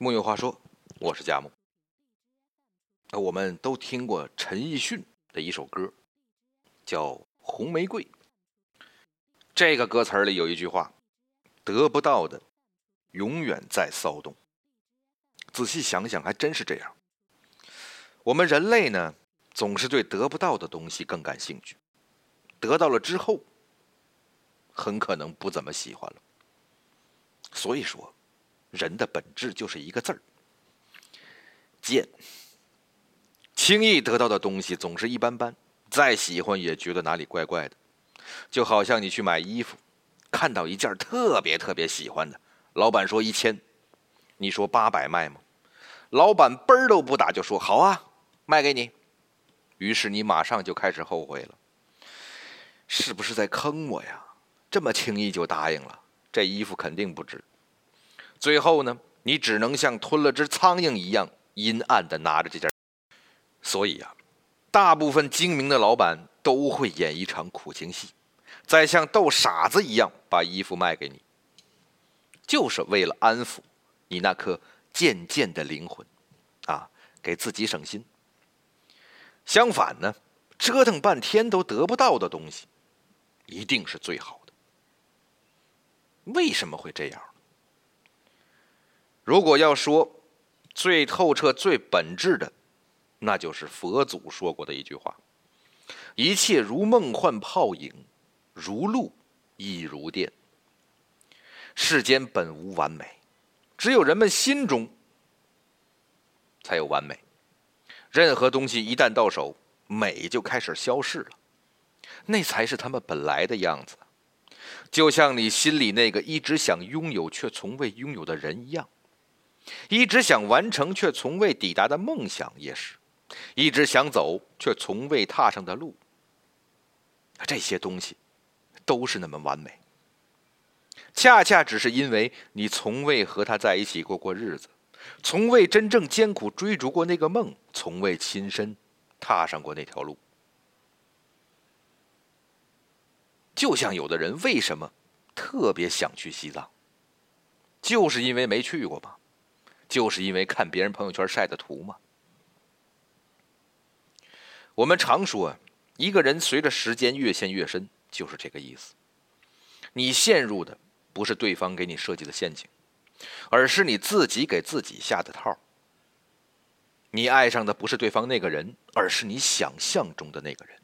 木有话说，我是佳木。那我们都听过陈奕迅的一首歌，叫《红玫瑰》。这个歌词里有一句话：“得不到的，永远在骚动。”仔细想想，还真是这样。我们人类呢，总是对得不到的东西更感兴趣，得到了之后，很可能不怎么喜欢了。所以说。人的本质就是一个字儿——贱。轻易得到的东西总是一般般，再喜欢也觉得哪里怪怪的。就好像你去买衣服，看到一件特别特别喜欢的，老板说一千，你说八百卖吗？老板嘣儿都不打就说好啊，卖给你。于是你马上就开始后悔了，是不是在坑我呀？这么轻易就答应了，这衣服肯定不值。最后呢，你只能像吞了只苍蝇一样阴暗的拿着这件。所以啊，大部分精明的老板都会演一场苦情戏，再像逗傻子一样把衣服卖给你，就是为了安抚你那颗渐渐的灵魂，啊，给自己省心。相反呢，折腾半天都得不到的东西，一定是最好的。为什么会这样？如果要说最透彻、最本质的，那就是佛祖说过的一句话：“一切如梦幻泡影，如露亦如电。”世间本无完美，只有人们心中才有完美。任何东西一旦到手，美就开始消逝了，那才是他们本来的样子。就像你心里那个一直想拥有却从未拥有的人一样。一直想完成却从未抵达的梦想，也是；一直想走却从未踏上的路，这些东西都是那么完美。恰恰只是因为你从未和他在一起过过日子，从未真正艰苦追逐过那个梦，从未亲身踏上过那条路。就像有的人为什么特别想去西藏，就是因为没去过吧。就是因为看别人朋友圈晒的图嘛。我们常说，一个人随着时间越陷越深，就是这个意思。你陷入的不是对方给你设计的陷阱，而是你自己给自己下的套。你爱上的不是对方那个人，而是你想象中的那个人。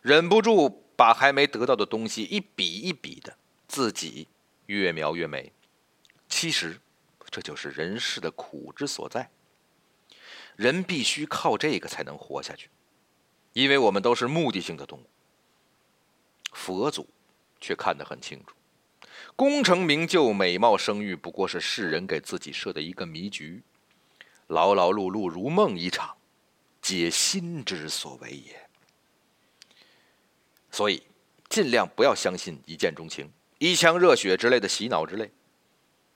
忍不住把还没得到的东西一笔一笔的自己越描越美。其实。这就是人世的苦之所在。人必须靠这个才能活下去，因为我们都是目的性的动物。佛祖却看得很清楚，功成名就、美貌声誉，不过是世人给自己设的一个迷局。劳劳碌碌如梦一场，皆心之所为也。所以，尽量不要相信一见钟情、一腔热血之类的洗脑之类。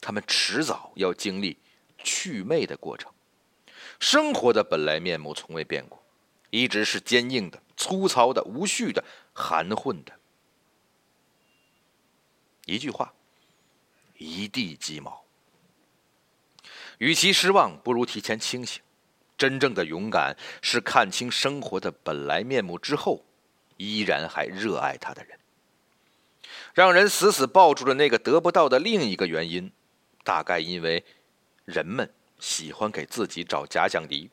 他们迟早要经历祛魅的过程，生活的本来面目从未变过，一直是坚硬的、粗糙的、无序的、含混的。一句话，一地鸡毛。与其失望，不如提前清醒。真正的勇敢是看清生活的本来面目之后，依然还热爱他的人。让人死死抱住了那个得不到的另一个原因。大概因为人们喜欢给自己找假想敌。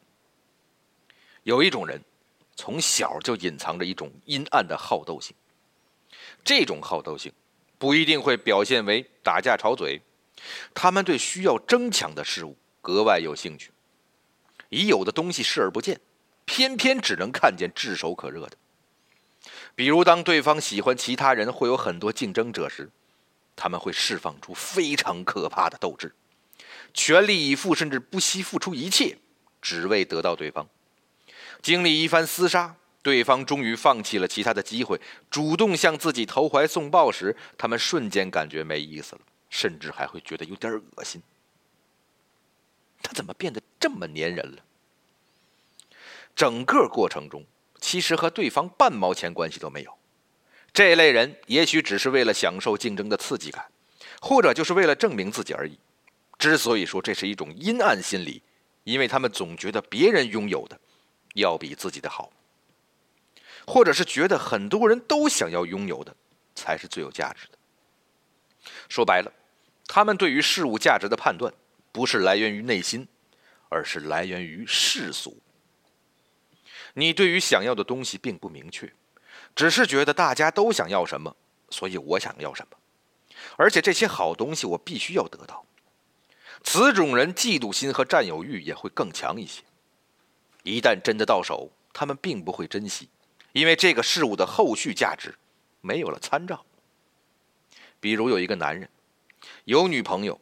有一种人从小就隐藏着一种阴暗的好斗性，这种好斗性不一定会表现为打架吵嘴，他们对需要争抢的事物格外有兴趣，已有的东西视而不见，偏偏只能看见炙手可热的。比如，当对方喜欢其他人，会有很多竞争者时。他们会释放出非常可怕的斗志，全力以赴，甚至不惜付出一切，只为得到对方。经历一番厮杀，对方终于放弃了其他的机会，主动向自己投怀送抱时，他们瞬间感觉没意思了，甚至还会觉得有点恶心。他怎么变得这么粘人了？整个过程中，其实和对方半毛钱关系都没有。这类人也许只是为了享受竞争的刺激感，或者就是为了证明自己而已。之所以说这是一种阴暗心理，因为他们总觉得别人拥有的要比自己的好，或者是觉得很多人都想要拥有的才是最有价值的。说白了，他们对于事物价值的判断不是来源于内心，而是来源于世俗。你对于想要的东西并不明确，只是觉得大家都想要什么，所以我想要什么，而且这些好东西我必须要得到。此种人嫉妒心和占有欲也会更强一些。一旦真的到手，他们并不会珍惜，因为这个事物的后续价值没有了参照。比如有一个男人有女朋友，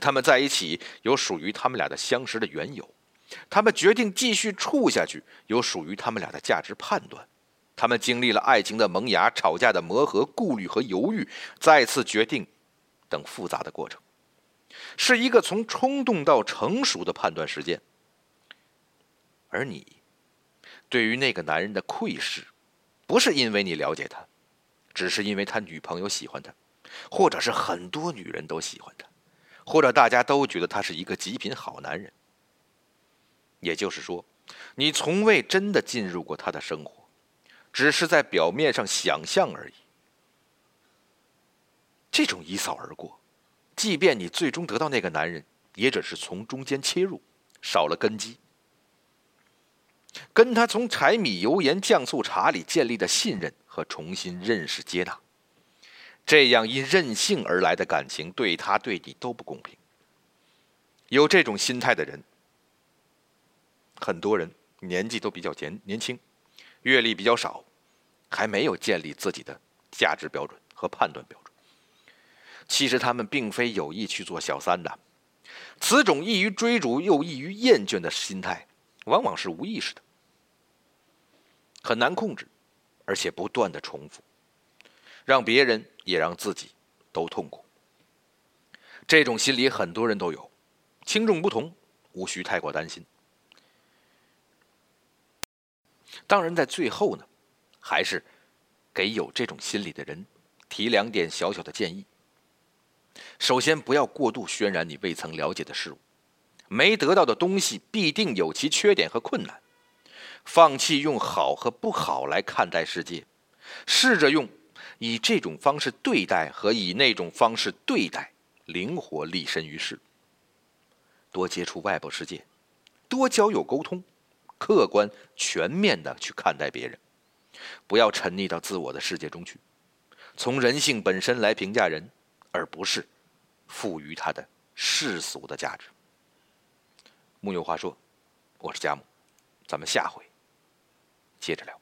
他们在一起有属于他们俩的相识的缘由。他们决定继续处下去，有属于他们俩的价值判断。他们经历了爱情的萌芽、吵架的磨合、顾虑和犹豫，再次决定等复杂的过程，是一个从冲动到成熟的判断时间。而你，对于那个男人的窥视，不是因为你了解他，只是因为他女朋友喜欢他，或者是很多女人都喜欢他，或者大家都觉得他是一个极品好男人。也就是说，你从未真的进入过他的生活，只是在表面上想象而已。这种一扫而过，即便你最终得到那个男人，也只是从中间切入，少了根基。跟他从柴米油盐酱醋茶里建立的信任和重新认识接纳，这样因任性而来的感情，对他对你都不公平。有这种心态的人。很多人年纪都比较年年轻，阅历比较少，还没有建立自己的价值标准和判断标准。其实他们并非有意去做小三的，此种易于追逐又易于厌倦的心态，往往是无意识的，很难控制，而且不断的重复，让别人也让自己都痛苦。这种心理很多人都有，轻重不同，无需太过担心。当然，在最后呢，还是给有这种心理的人提两点小小的建议。首先，不要过度渲染你未曾了解的事物，没得到的东西必定有其缺点和困难。放弃用好和不好来看待世界，试着用以这种方式对待和以那种方式对待，灵活立身于世。多接触外部世界，多交友沟通。客观全面的去看待别人，不要沉溺到自我的世界中去，从人性本身来评价人，而不是赋予他的世俗的价值。木有话说，我是佳木，咱们下回接着聊。